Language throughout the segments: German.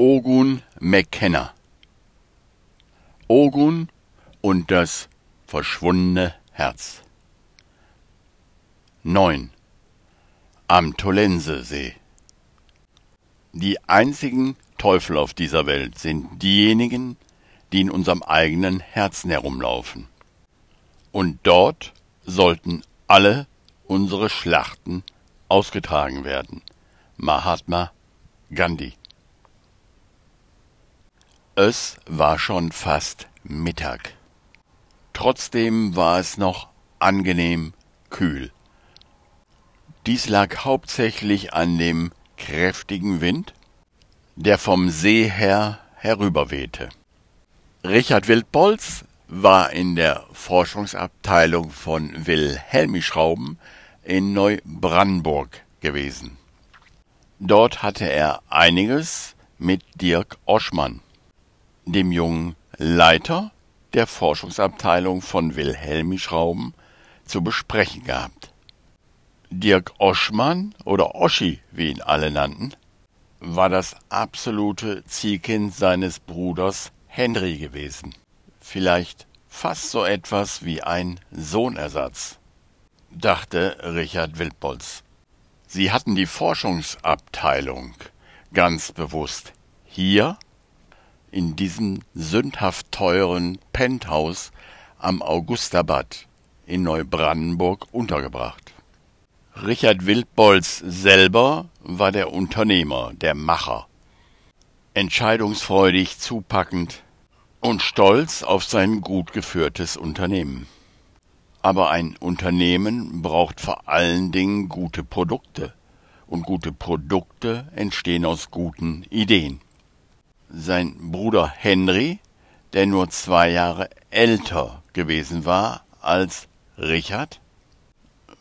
Ogun McKenna Ogun und das verschwundene Herz 9. Am Tolensesee Die einzigen Teufel auf dieser Welt sind diejenigen, die in unserem eigenen Herzen herumlaufen. Und dort sollten alle unsere Schlachten ausgetragen werden. Mahatma Gandhi Es war schon fast Mittag. Trotzdem war es noch angenehm kühl. Dies lag hauptsächlich an dem kräftigen Wind, der vom See her herüberwehte. Richard Wildbolz war in der Forschungsabteilung von Wilhelmi-Schrauben in Neubrandenburg gewesen. Dort hatte er einiges mit Dirk Oschmann, dem jungen Leiter der Forschungsabteilung von Wilhelmi-Schrauben, zu besprechen gehabt. Dirk Oschmann oder Oschi, wie ihn alle nannten, war das absolute Zielkind seines Bruders Henry gewesen vielleicht fast so etwas wie ein Sohnersatz, dachte Richard Wildbolz. Sie hatten die Forschungsabteilung ganz bewusst hier in diesem sündhaft teuren Penthouse am Augustabad in Neubrandenburg untergebracht. Richard Wildbolz selber war der Unternehmer, der Macher. Entscheidungsfreudig, zupackend, und stolz auf sein gut geführtes Unternehmen. Aber ein Unternehmen braucht vor allen Dingen gute Produkte, und gute Produkte entstehen aus guten Ideen. Sein Bruder Henry, der nur zwei Jahre älter gewesen war als Richard,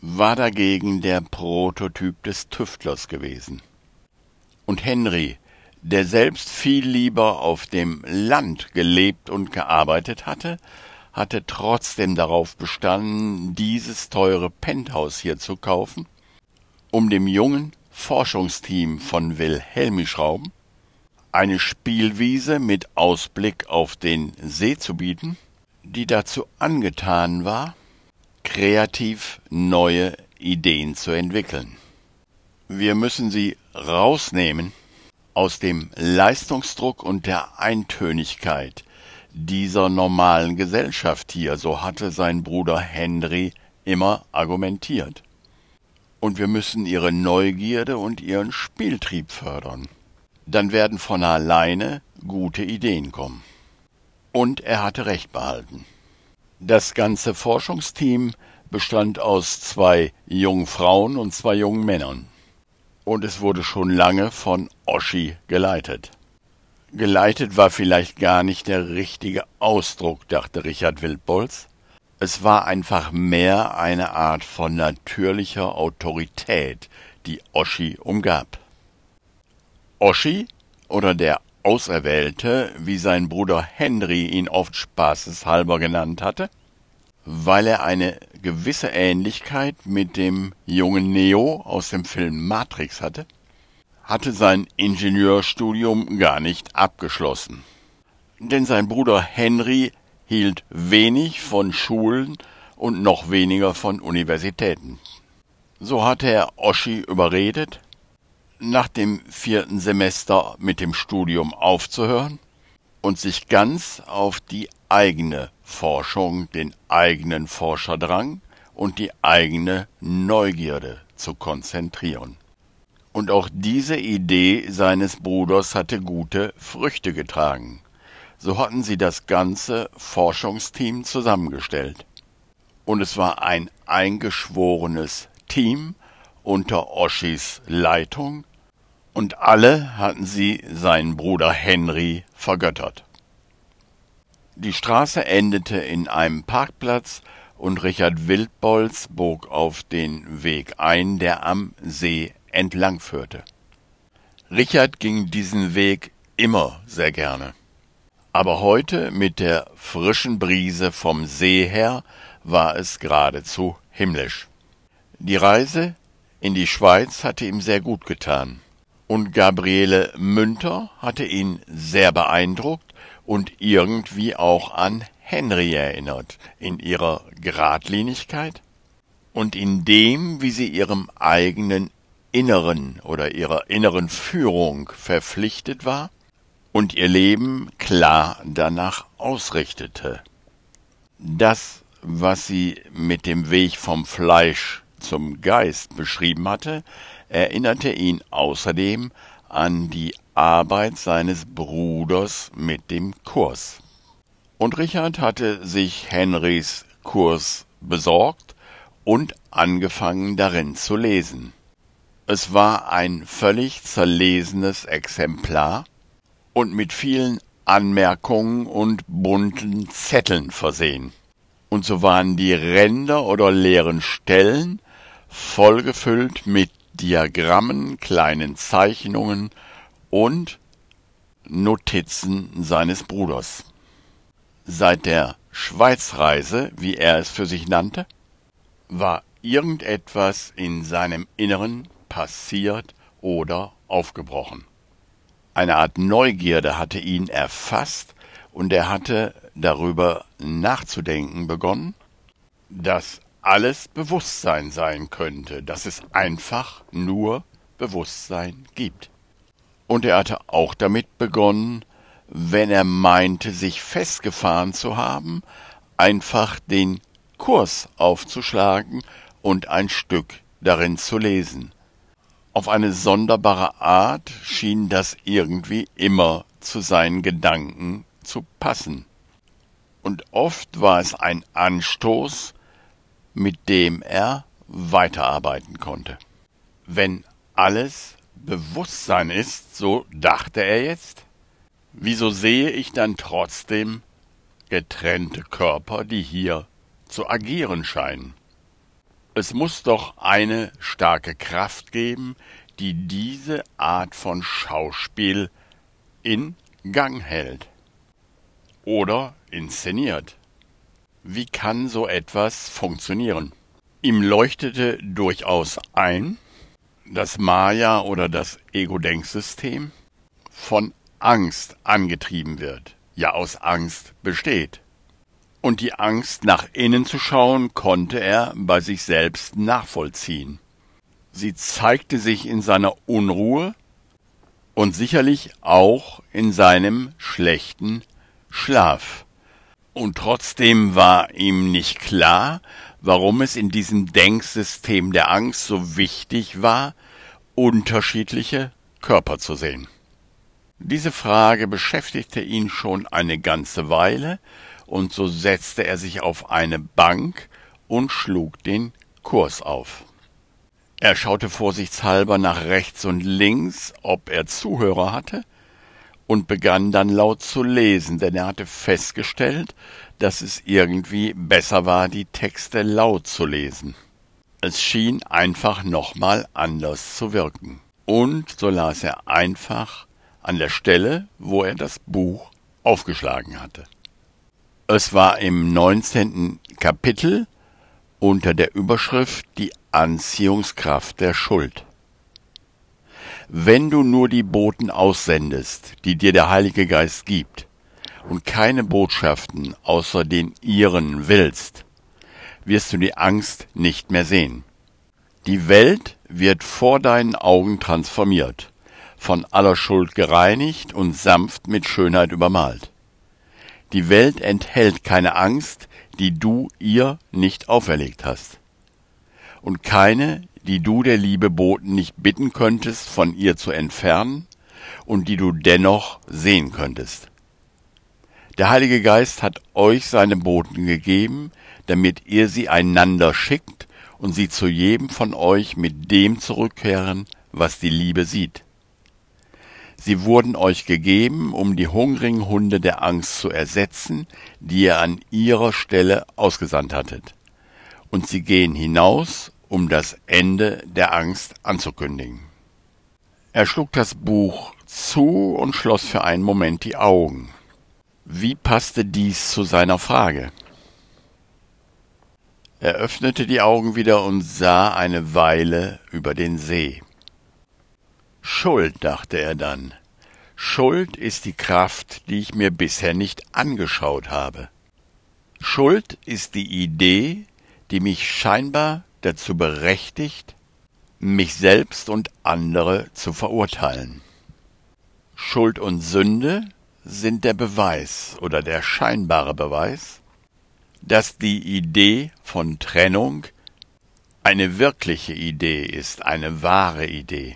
war dagegen der Prototyp des Tüftlers gewesen. Und Henry der selbst viel lieber auf dem Land gelebt und gearbeitet hatte, hatte trotzdem darauf bestanden, dieses teure Penthouse hier zu kaufen, um dem jungen Forschungsteam von Wilhelmischrauben eine Spielwiese mit Ausblick auf den See zu bieten, die dazu angetan war, kreativ neue Ideen zu entwickeln. Wir müssen sie rausnehmen aus dem Leistungsdruck und der Eintönigkeit dieser normalen Gesellschaft hier, so hatte sein Bruder Henry immer argumentiert. Und wir müssen ihre Neugierde und ihren Spieltrieb fördern. Dann werden von alleine gute Ideen kommen. Und er hatte recht behalten. Das ganze Forschungsteam bestand aus zwei jungen Frauen und zwei jungen Männern und es wurde schon lange von Oschi geleitet. Geleitet war vielleicht gar nicht der richtige Ausdruck, dachte Richard Wildbolz. Es war einfach mehr eine Art von natürlicher Autorität, die Oschi umgab. Oschi oder der Auserwählte, wie sein Bruder Henry ihn oft spaßeshalber genannt hatte, weil er eine gewisse Ähnlichkeit mit dem jungen Neo aus dem Film Matrix hatte, hatte sein Ingenieurstudium gar nicht abgeschlossen. Denn sein Bruder Henry hielt wenig von Schulen und noch weniger von Universitäten. So hatte er Oschi überredet, nach dem vierten Semester mit dem Studium aufzuhören und sich ganz auf die eigene Forschung, den eigenen Forscherdrang und die eigene Neugierde zu konzentrieren. Und auch diese Idee seines Bruders hatte gute Früchte getragen. So hatten sie das ganze Forschungsteam zusammengestellt. Und es war ein eingeschworenes Team unter Oschis Leitung, und alle hatten sie seinen Bruder Henry vergöttert. Die Straße endete in einem Parkplatz und Richard Wildbolz bog auf den Weg ein, der am See entlang führte. Richard ging diesen Weg immer sehr gerne. Aber heute mit der frischen Brise vom See her war es geradezu himmlisch. Die Reise in die Schweiz hatte ihm sehr gut getan. Und Gabriele Münter hatte ihn sehr beeindruckt und irgendwie auch an Henry erinnert, in ihrer Geradlinigkeit und in dem, wie sie ihrem eigenen Inneren oder ihrer inneren Führung verpflichtet war und ihr Leben klar danach ausrichtete. Das, was sie mit dem Weg vom Fleisch zum Geist beschrieben hatte, erinnerte ihn außerdem an die Arbeit seines Bruders mit dem Kurs. Und Richard hatte sich Henrys Kurs besorgt und angefangen darin zu lesen. Es war ein völlig zerlesenes Exemplar und mit vielen Anmerkungen und bunten Zetteln versehen. Und so waren die Ränder oder leeren Stellen vollgefüllt mit Diagrammen, kleinen Zeichnungen und Notizen seines Bruders. Seit der Schweizreise, wie er es für sich nannte, war irgendetwas in seinem Inneren passiert oder aufgebrochen. Eine Art Neugierde hatte ihn erfasst und er hatte darüber nachzudenken begonnen, dass alles Bewusstsein sein könnte, dass es einfach nur Bewusstsein gibt. Und er hatte auch damit begonnen, wenn er meinte, sich festgefahren zu haben, einfach den Kurs aufzuschlagen und ein Stück darin zu lesen. Auf eine sonderbare Art schien das irgendwie immer zu seinen Gedanken zu passen. Und oft war es ein Anstoß, mit dem er weiterarbeiten konnte. Wenn alles Bewusstsein ist, so dachte er jetzt, wieso sehe ich dann trotzdem getrennte Körper, die hier zu agieren scheinen? Es muss doch eine starke Kraft geben, die diese Art von Schauspiel in Gang hält oder inszeniert. Wie kann so etwas funktionieren? Ihm leuchtete durchaus ein, dass Maya oder das Ego-Denksystem von Angst angetrieben wird, ja aus Angst besteht. Und die Angst, nach innen zu schauen, konnte er bei sich selbst nachvollziehen. Sie zeigte sich in seiner Unruhe und sicherlich auch in seinem schlechten Schlaf. Und trotzdem war ihm nicht klar, warum es in diesem Denksystem der Angst so wichtig war, unterschiedliche Körper zu sehen. Diese Frage beschäftigte ihn schon eine ganze Weile, und so setzte er sich auf eine Bank und schlug den Kurs auf. Er schaute vorsichtshalber nach rechts und links, ob er Zuhörer hatte, und begann dann laut zu lesen, denn er hatte festgestellt, dass es irgendwie besser war, die Texte laut zu lesen. Es schien einfach nochmal anders zu wirken. Und so las er einfach an der Stelle, wo er das Buch aufgeschlagen hatte. Es war im neunzehnten Kapitel unter der Überschrift Die Anziehungskraft der Schuld. Wenn du nur die Boten aussendest, die dir der Heilige Geist gibt, und keine Botschaften außer den ihren willst, wirst du die Angst nicht mehr sehen. Die Welt wird vor deinen Augen transformiert, von aller Schuld gereinigt und sanft mit Schönheit übermalt. Die Welt enthält keine Angst, die du ihr nicht auferlegt hast. Und keine, die du der Liebe Boten nicht bitten könntest, von ihr zu entfernen und die du dennoch sehen könntest. Der Heilige Geist hat euch seine Boten gegeben, damit ihr sie einander schickt und sie zu jedem von euch mit dem zurückkehren, was die Liebe sieht. Sie wurden euch gegeben, um die hungrigen Hunde der Angst zu ersetzen, die ihr an ihrer Stelle ausgesandt hattet. Und sie gehen hinaus um das Ende der Angst anzukündigen. Er schlug das Buch zu und schloss für einen Moment die Augen. Wie passte dies zu seiner Frage? Er öffnete die Augen wieder und sah eine Weile über den See. Schuld, dachte er dann. Schuld ist die Kraft, die ich mir bisher nicht angeschaut habe. Schuld ist die Idee, die mich scheinbar dazu berechtigt, mich selbst und andere zu verurteilen. Schuld und Sünde sind der Beweis oder der scheinbare Beweis, dass die Idee von Trennung eine wirkliche Idee ist, eine wahre Idee.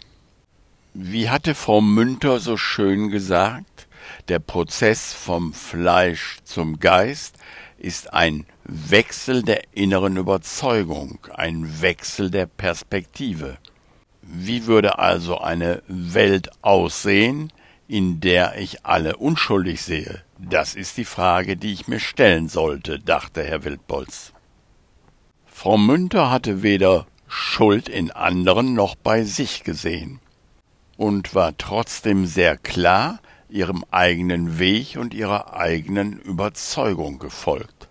Wie hatte Frau Münter so schön gesagt, der Prozess vom Fleisch zum Geist ist ein Wechsel der inneren Überzeugung, ein Wechsel der Perspektive. Wie würde also eine Welt aussehen, in der ich alle unschuldig sehe? Das ist die Frage, die ich mir stellen sollte, dachte Herr Wildbolz. Frau Münter hatte weder Schuld in anderen noch bei sich gesehen und war trotzdem sehr klar ihrem eigenen Weg und ihrer eigenen Überzeugung gefolgt.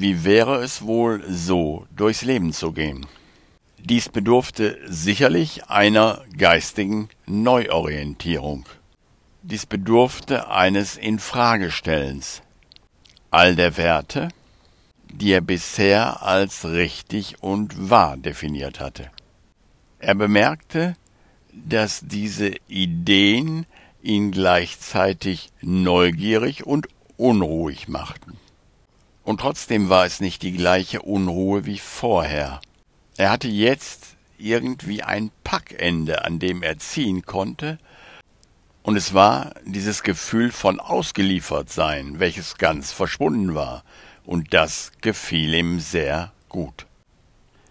Wie wäre es wohl, so durchs Leben zu gehen? Dies bedurfte sicherlich einer geistigen Neuorientierung. Dies bedurfte eines Infragestellens all der Werte, die er bisher als richtig und wahr definiert hatte. Er bemerkte, dass diese Ideen ihn gleichzeitig neugierig und unruhig machten. Und trotzdem war es nicht die gleiche Unruhe wie vorher. Er hatte jetzt irgendwie ein Packende, an dem er ziehen konnte, und es war dieses Gefühl von Ausgeliefertsein, welches ganz verschwunden war, und das gefiel ihm sehr gut.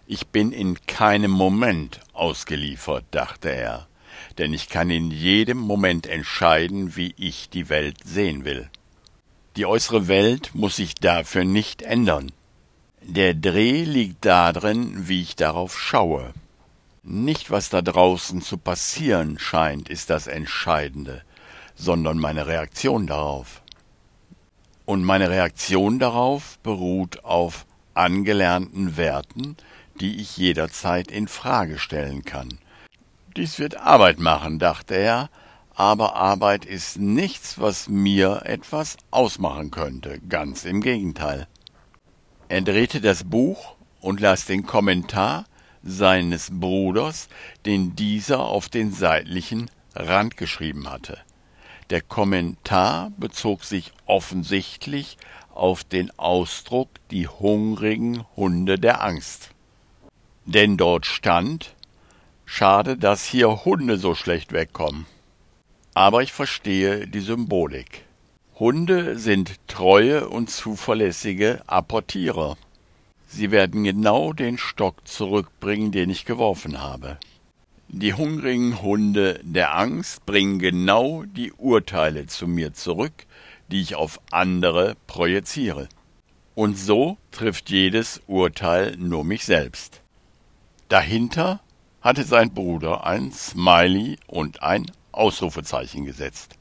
Ich bin in keinem Moment ausgeliefert, dachte er, denn ich kann in jedem Moment entscheiden, wie ich die Welt sehen will. Die äußere Welt muss sich dafür nicht ändern. Der Dreh liegt darin, wie ich darauf schaue. Nicht, was da draußen zu passieren scheint, ist das Entscheidende, sondern meine Reaktion darauf. Und meine Reaktion darauf beruht auf angelernten Werten, die ich jederzeit in Frage stellen kann. Dies wird Arbeit machen, dachte er, aber Arbeit ist nichts, was mir etwas ausmachen könnte, ganz im Gegenteil. Er drehte das Buch und las den Kommentar seines Bruders, den dieser auf den seitlichen Rand geschrieben hatte. Der Kommentar bezog sich offensichtlich auf den Ausdruck die hungrigen Hunde der Angst denn dort stand, schade, dass hier Hunde so schlecht wegkommen. Aber ich verstehe die Symbolik. Hunde sind treue und zuverlässige Apportierer. Sie werden genau den Stock zurückbringen, den ich geworfen habe. Die hungrigen Hunde der Angst bringen genau die Urteile zu mir zurück, die ich auf andere projiziere. Und so trifft jedes Urteil nur mich selbst. Dahinter hatte sein Bruder ein Smiley und ein Ausrufezeichen gesetzt.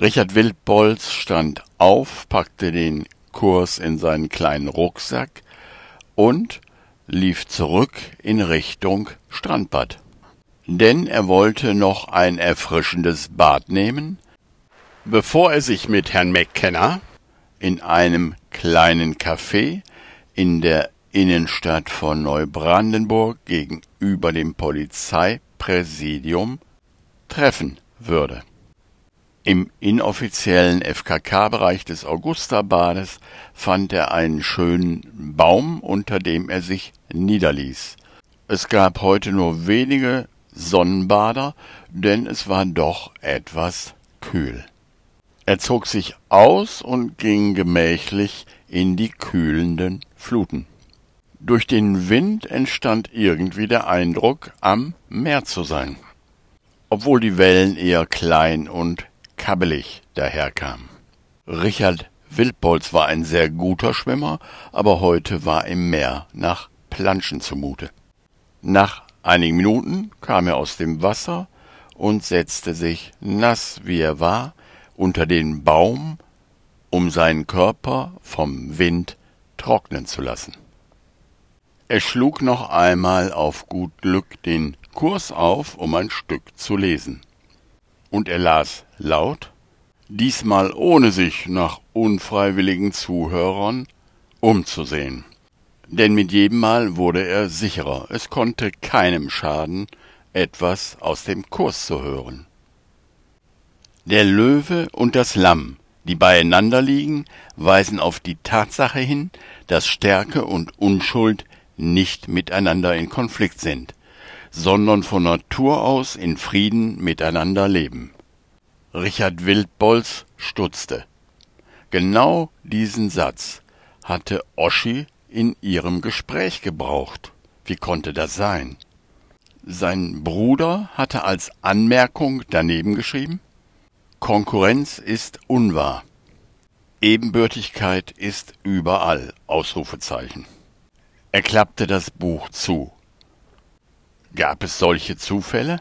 Richard Wildbolz stand auf, packte den Kurs in seinen kleinen Rucksack und lief zurück in Richtung Strandbad. Denn er wollte noch ein erfrischendes Bad nehmen, bevor er sich mit Herrn McKenna in einem kleinen Café in der Innenstadt von Neubrandenburg gegenüber dem Polizeipräsidium treffen würde. Im inoffiziellen FKK-Bereich des Augustabades fand er einen schönen Baum, unter dem er sich niederließ. Es gab heute nur wenige Sonnenbader, denn es war doch etwas kühl. Er zog sich aus und ging gemächlich in die kühlenden Fluten. Durch den Wind entstand irgendwie der Eindruck, am Meer zu sein, obwohl die Wellen eher klein und kabbelig daherkamen. Richard Wildbolz war ein sehr guter Schwimmer, aber heute war im Meer nach Planschen zumute. Nach einigen Minuten kam er aus dem Wasser und setzte sich, nass wie er war, unter den Baum, um seinen Körper vom Wind trocknen zu lassen. Er schlug noch einmal auf gut Glück den Kurs auf, um ein Stück zu lesen. Und er las laut, diesmal ohne sich nach unfreiwilligen Zuhörern umzusehen. Denn mit jedem Mal wurde er sicherer, es konnte keinem schaden, etwas aus dem Kurs zu hören. Der Löwe und das Lamm, die beieinander liegen, weisen auf die Tatsache hin, dass Stärke und Unschuld nicht miteinander in Konflikt sind, sondern von Natur aus in Frieden miteinander leben. Richard Wildbolz stutzte. Genau diesen Satz hatte Oschi in ihrem Gespräch gebraucht. Wie konnte das sein? Sein Bruder hatte als Anmerkung daneben geschrieben Konkurrenz ist unwahr. Ebenbürtigkeit ist überall. Ausrufezeichen. Er klappte das Buch zu. Gab es solche Zufälle?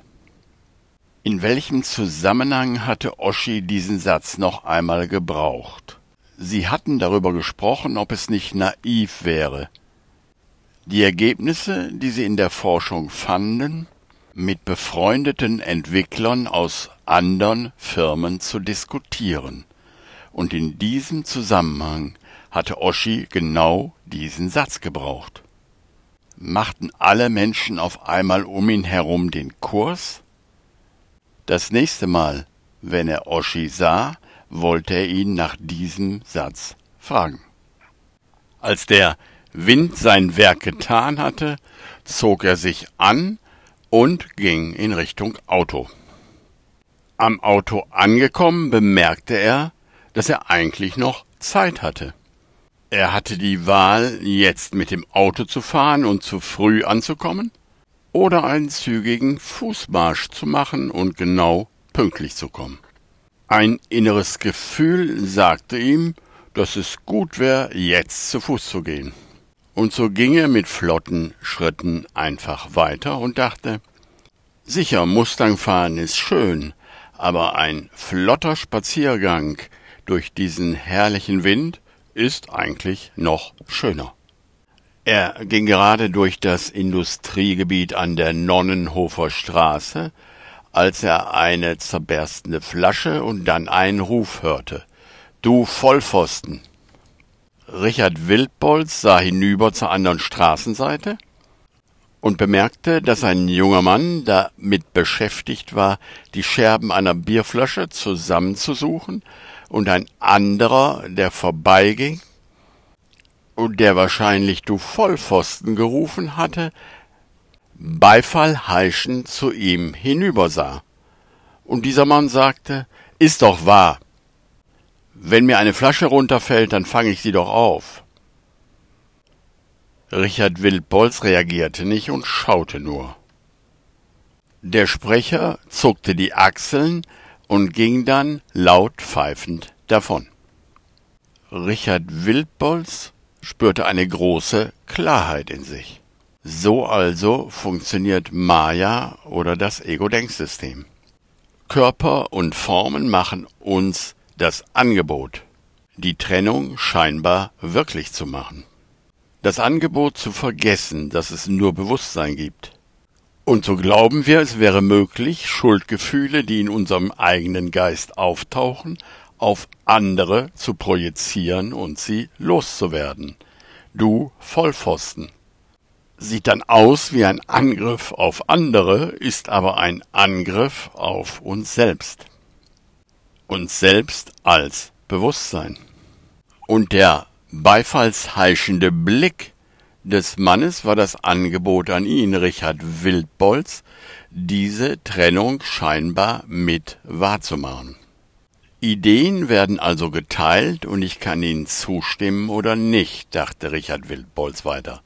In welchem Zusammenhang hatte Oschi diesen Satz noch einmal gebraucht? Sie hatten darüber gesprochen, ob es nicht naiv wäre, die Ergebnisse, die sie in der Forschung fanden, mit befreundeten Entwicklern aus andern Firmen zu diskutieren. Und in diesem Zusammenhang hatte Oschi genau diesen Satz gebraucht. Machten alle Menschen auf einmal um ihn herum den Kurs? Das nächste Mal, wenn er Oschi sah, wollte er ihn nach diesem Satz fragen. Als der Wind sein Werk getan hatte, zog er sich an und ging in Richtung Auto. Am Auto angekommen bemerkte er, dass er eigentlich noch Zeit hatte. Er hatte die Wahl, jetzt mit dem Auto zu fahren und zu früh anzukommen, oder einen zügigen Fußmarsch zu machen und genau pünktlich zu kommen. Ein inneres Gefühl sagte ihm, dass es gut wäre, jetzt zu Fuß zu gehen. Und so ging er mit flotten Schritten einfach weiter und dachte, sicher, Mustang fahren ist schön, aber ein flotter Spaziergang durch diesen herrlichen Wind ist eigentlich noch schöner. Er ging gerade durch das Industriegebiet an der Nonnenhofer Straße, als er eine zerberstende Flasche und dann einen Ruf hörte. Du Vollpfosten! Richard Wildbolz sah hinüber zur anderen Straßenseite und bemerkte, dass ein junger Mann damit beschäftigt war, die Scherben einer Bierflasche zusammenzusuchen, und ein anderer, der vorbeiging, und der wahrscheinlich du Vollpfosten gerufen hatte, Beifall heischend zu ihm hinübersah. Und dieser Mann sagte, ist doch wahr. Wenn mir eine Flasche runterfällt, dann fange ich sie doch auf. Richard Wildbolz reagierte nicht und schaute nur. Der Sprecher zuckte die Achseln und ging dann laut pfeifend davon. Richard Wildbolz spürte eine große Klarheit in sich. So also funktioniert Maya oder das Ego-Denksystem. Körper und Formen machen uns das Angebot, die Trennung scheinbar wirklich zu machen. Das Angebot zu vergessen, dass es nur Bewusstsein gibt. Und so glauben wir, es wäre möglich, Schuldgefühle, die in unserem eigenen Geist auftauchen, auf andere zu projizieren und sie loszuwerden. Du Vollpfosten. Sieht dann aus wie ein Angriff auf andere, ist aber ein Angriff auf uns selbst. Uns selbst als Bewusstsein. Und der beifallsheischende Blick des Mannes war das Angebot an ihn, Richard Wildbolz, diese Trennung scheinbar mit wahrzumachen. Ideen werden also geteilt und ich kann ihnen zustimmen oder nicht, dachte Richard Wildbolz weiter.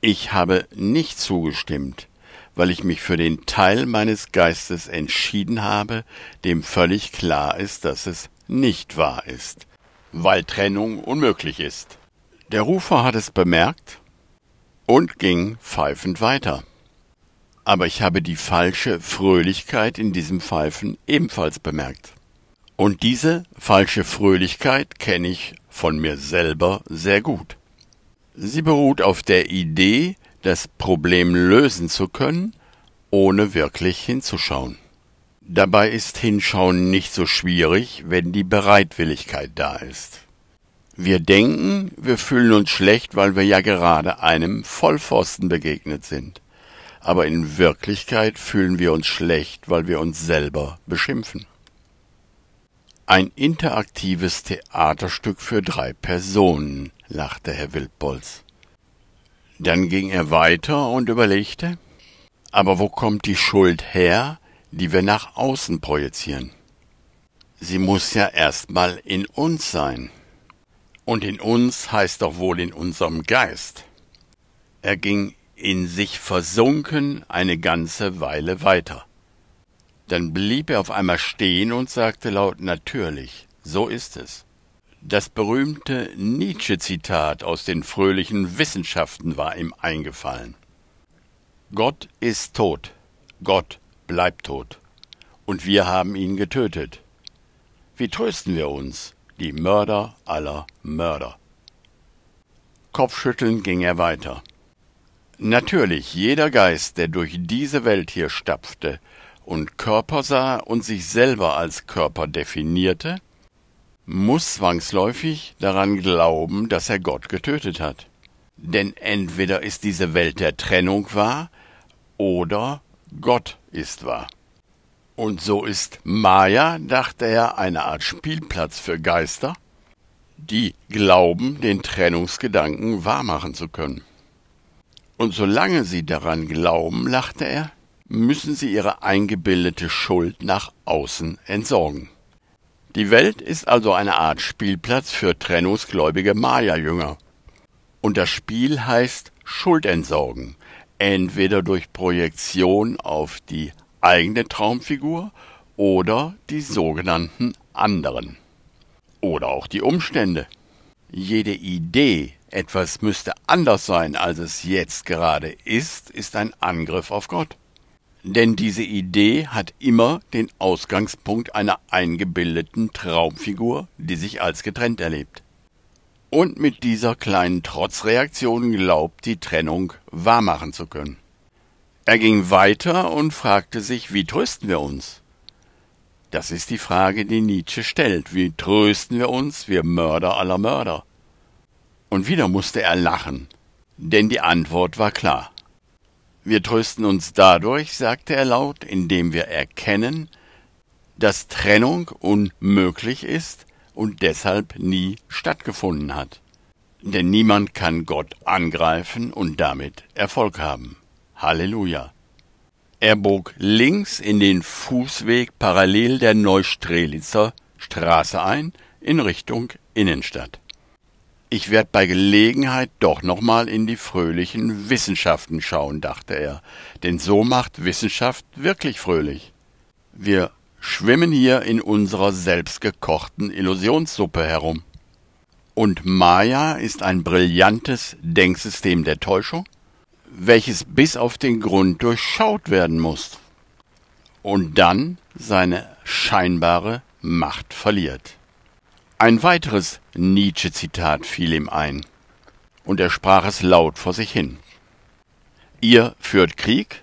Ich habe nicht zugestimmt, weil ich mich für den Teil meines Geistes entschieden habe, dem völlig klar ist, dass es nicht wahr ist, weil Trennung unmöglich ist. Der Rufer hat es bemerkt und ging pfeifend weiter. Aber ich habe die falsche Fröhlichkeit in diesem Pfeifen ebenfalls bemerkt. Und diese falsche Fröhlichkeit kenne ich von mir selber sehr gut. Sie beruht auf der Idee, das Problem lösen zu können, ohne wirklich hinzuschauen. Dabei ist Hinschauen nicht so schwierig, wenn die Bereitwilligkeit da ist. Wir denken, wir fühlen uns schlecht, weil wir ja gerade einem Vollpfosten begegnet sind. Aber in Wirklichkeit fühlen wir uns schlecht, weil wir uns selber beschimpfen. Ein interaktives Theaterstück für drei Personen, lachte Herr Wildbolz. Dann ging er weiter und überlegte, aber wo kommt die Schuld her, die wir nach außen projizieren? Sie muss ja erstmal in uns sein. Und in uns heißt doch wohl in unserem Geist. Er ging in sich versunken eine ganze Weile weiter. Dann blieb er auf einmal stehen und sagte laut Natürlich, so ist es. Das berühmte Nietzsche-Zitat aus den fröhlichen Wissenschaften war ihm eingefallen. Gott ist tot, Gott bleibt tot, und wir haben ihn getötet. Wie trösten wir uns, die Mörder aller Mörder? Kopfschüttelnd ging er weiter. Natürlich, jeder Geist, der durch diese Welt hier stapfte und Körper sah und sich selber als Körper definierte, muss zwangsläufig daran glauben, dass er Gott getötet hat. Denn entweder ist diese Welt der Trennung wahr, oder Gott ist wahr. Und so ist Maya, dachte er, eine Art Spielplatz für Geister, die glauben, den Trennungsgedanken wahrmachen zu können. Und solange sie daran glauben, lachte er, müssen sie ihre eingebildete Schuld nach außen entsorgen. Die Welt ist also eine Art Spielplatz für trennungsgläubige Maya-Jünger. Und das Spiel heißt Schuld entsorgen, entweder durch Projektion auf die eigene Traumfigur oder die sogenannten anderen. Oder auch die Umstände. Jede Idee, etwas müsste anders sein, als es jetzt gerade ist, ist ein Angriff auf Gott. Denn diese Idee hat immer den Ausgangspunkt einer eingebildeten Traumfigur, die sich als getrennt erlebt und mit dieser kleinen Trotzreaktion glaubt, die Trennung wahrmachen zu können. Er ging weiter und fragte sich, wie trösten wir uns? Das ist die Frage, die Nietzsche stellt. Wie trösten wir uns, wir Mörder aller Mörder? Und wieder musste er lachen, denn die Antwort war klar. Wir trösten uns dadurch, sagte er laut, indem wir erkennen, dass Trennung unmöglich ist und deshalb nie stattgefunden hat. Denn niemand kann Gott angreifen und damit Erfolg haben. Halleluja. Er bog links in den Fußweg parallel der Neustrelitzer Straße ein in Richtung Innenstadt. Ich werde bei Gelegenheit doch nochmal in die fröhlichen Wissenschaften schauen, dachte er, denn so macht Wissenschaft wirklich fröhlich. Wir schwimmen hier in unserer selbstgekochten Illusionssuppe herum. Und Maya ist ein brillantes Denksystem der Täuschung, welches bis auf den Grund durchschaut werden muss und dann seine scheinbare Macht verliert. Ein weiteres Nietzsche-Zitat fiel ihm ein, und er sprach es laut vor sich hin. Ihr führt Krieg?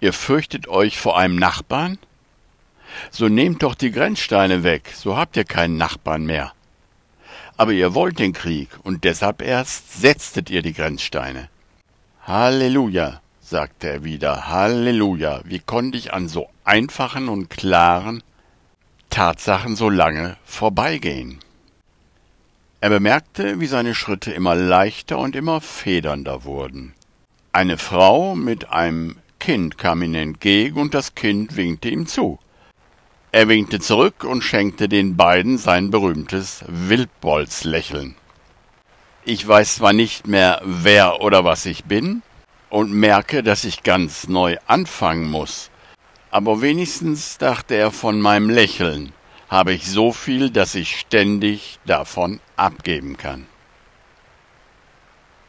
Ihr fürchtet euch vor einem Nachbarn? So nehmt doch die Grenzsteine weg, so habt ihr keinen Nachbarn mehr. Aber ihr wollt den Krieg, und deshalb erst setztet ihr die Grenzsteine. Halleluja, sagte er wieder, Halleluja, wie konnte ich an so einfachen und klaren Tatsachen so lange vorbeigehen? Er bemerkte, wie seine Schritte immer leichter und immer federnder wurden. Eine Frau mit einem Kind kam ihm entgegen, und das Kind winkte ihm zu. Er winkte zurück und schenkte den beiden sein berühmtes Wildbolzlächeln. Ich weiß zwar nicht mehr, wer oder was ich bin, und merke, dass ich ganz neu anfangen muss, aber wenigstens, dachte er, von meinem Lächeln habe ich so viel, dass ich ständig davon abgeben kann.